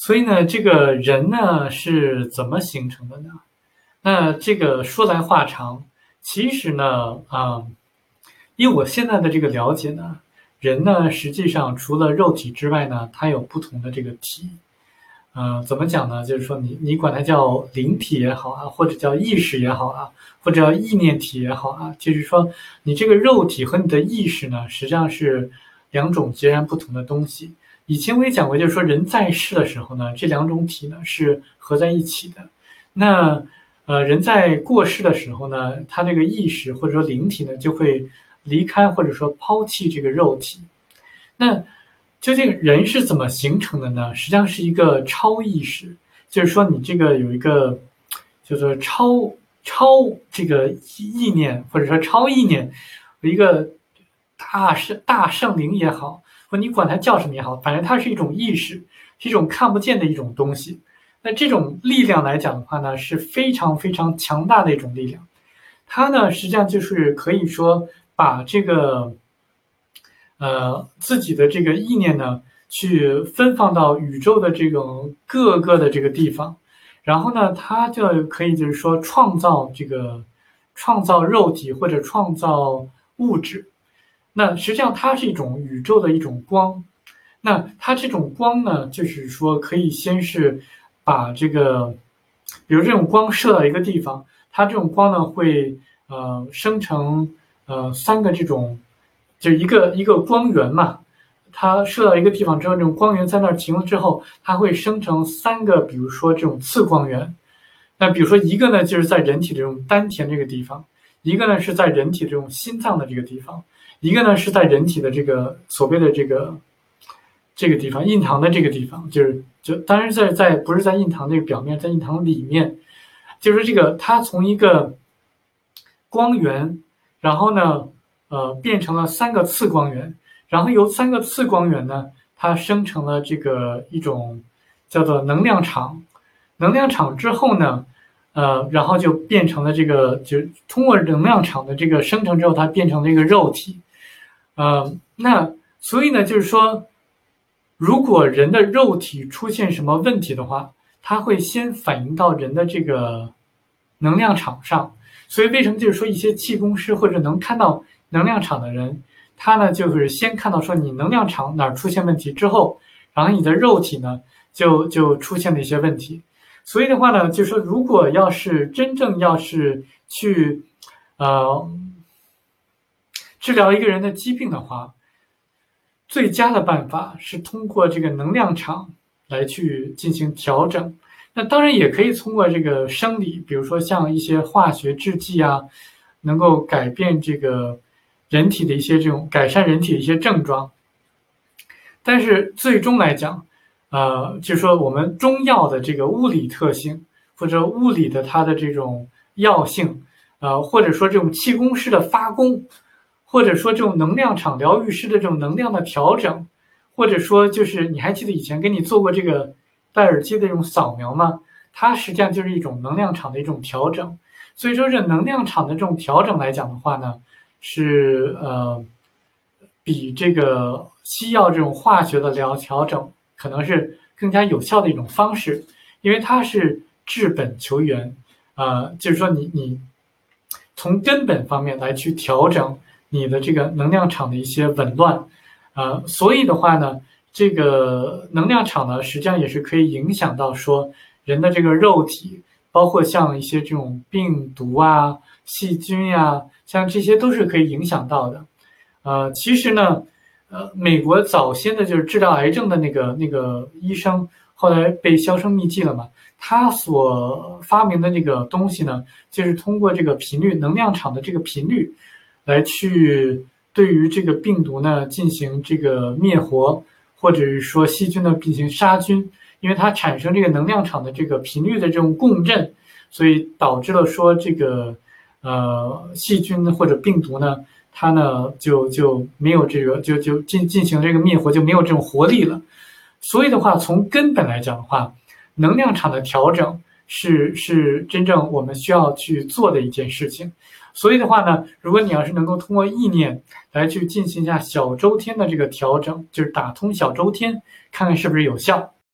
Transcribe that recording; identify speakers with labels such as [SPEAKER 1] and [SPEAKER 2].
[SPEAKER 1] 所以呢，这个人呢是怎么形成的呢？那这个说来话长，其实呢，啊，以我现在的这个了解呢，人呢实际上除了肉体之外呢，它有不同的这个体。嗯，怎么讲呢？就是说，你你管它叫灵体也好啊，或者叫意识也好啊，或者叫意念体也好啊，就是说，你这个肉体和你的意识呢，实际上是两种截然不同的东西。以前我也讲过，就是说，人在世的时候呢，这两种体呢是合在一起的。那呃，人在过世的时候呢，他这个意识或者说灵体呢，就会离开或者说抛弃这个肉体。那究竟人是怎么形成的呢？实际上是一个超意识，就是说你这个有一个叫做超超这个意念，或者说超意念，一个大圣大圣灵也好，或你管它叫什么也好，反正它是一种意识，是一种看不见的一种东西。那这种力量来讲的话呢，是非常非常强大的一种力量。它呢，实际上就是可以说把这个。呃，自己的这个意念呢，去分放到宇宙的这种各个的这个地方，然后呢，它就可以就是说创造这个创造肉体或者创造物质。那实际上它是一种宇宙的一种光。那它这种光呢，就是说可以先是把这个，比如这种光射到一个地方，它这种光呢会呃生成呃三个这种。就一个一个光源嘛，它射到一个地方之后，这种光源在那儿停了之后，它会生成三个，比如说这种次光源。那比如说一个呢，就是在人体这种丹田这个地方；一个呢是在人体这种心脏的这个地方；一个呢是在人体的这个所谓的这个这个地方印堂的这个地方，就是就当然在在不是在印堂这个表面，在印堂里面，就是这个它从一个光源，然后呢。呃，变成了三个次光源，然后由三个次光源呢，它生成了这个一种叫做能量场。能量场之后呢，呃，然后就变成了这个，就通过能量场的这个生成之后，它变成了一个肉体。呃，那所以呢，就是说，如果人的肉体出现什么问题的话，它会先反映到人的这个能量场上。所以为什么就是说一些气功师或者能看到？能量场的人，他呢就是先看到说你能量场哪儿出现问题之后，然后你的肉体呢就就出现了一些问题。所以的话呢，就是说如果要是真正要是去呃治疗一个人的疾病的话，最佳的办法是通过这个能量场来去进行调整。那当然也可以通过这个生理，比如说像一些化学制剂啊，能够改变这个。人体的一些这种改善人体的一些症状，但是最终来讲，呃，就是说我们中药的这个物理特性，或者物理的它的这种药性，呃，或者说这种气功师的发功，或者说这种能量场疗愈师的这种能量的调整，或者说就是你还记得以前给你做过这个戴耳机的这种扫描吗？它实际上就是一种能量场的一种调整。所以说这能量场的这种调整来讲的话呢。是呃，比这个西药这种化学的疗调整可能是更加有效的一种方式，因为它是治本求源，呃，就是说你你从根本方面来去调整你的这个能量场的一些紊乱，呃，所以的话呢，这个能量场呢，实际上也是可以影响到说人的这个肉体，包括像一些这种病毒啊、细菌呀。像这些都是可以影响到的，呃，其实呢，呃，美国早先的就是治疗癌症的那个那个医生，后来被销声匿迹了嘛。他所发明的那个东西呢，就是通过这个频率能量场的这个频率，来去对于这个病毒呢进行这个灭活，或者是说细菌呢进行杀菌，因为它产生这个能量场的这个频率的这种共振，所以导致了说这个。呃，细菌或者病毒呢，它呢就就没有这个，就就进进行这个灭活就没有这种活力了。所以的话，从根本来讲的话，能量场的调整是是真正我们需要去做的一件事情。所以的话呢，如果你要是能够通过意念来去进行一下小周天的这个调整，就是打通小周天，看看是不是有效。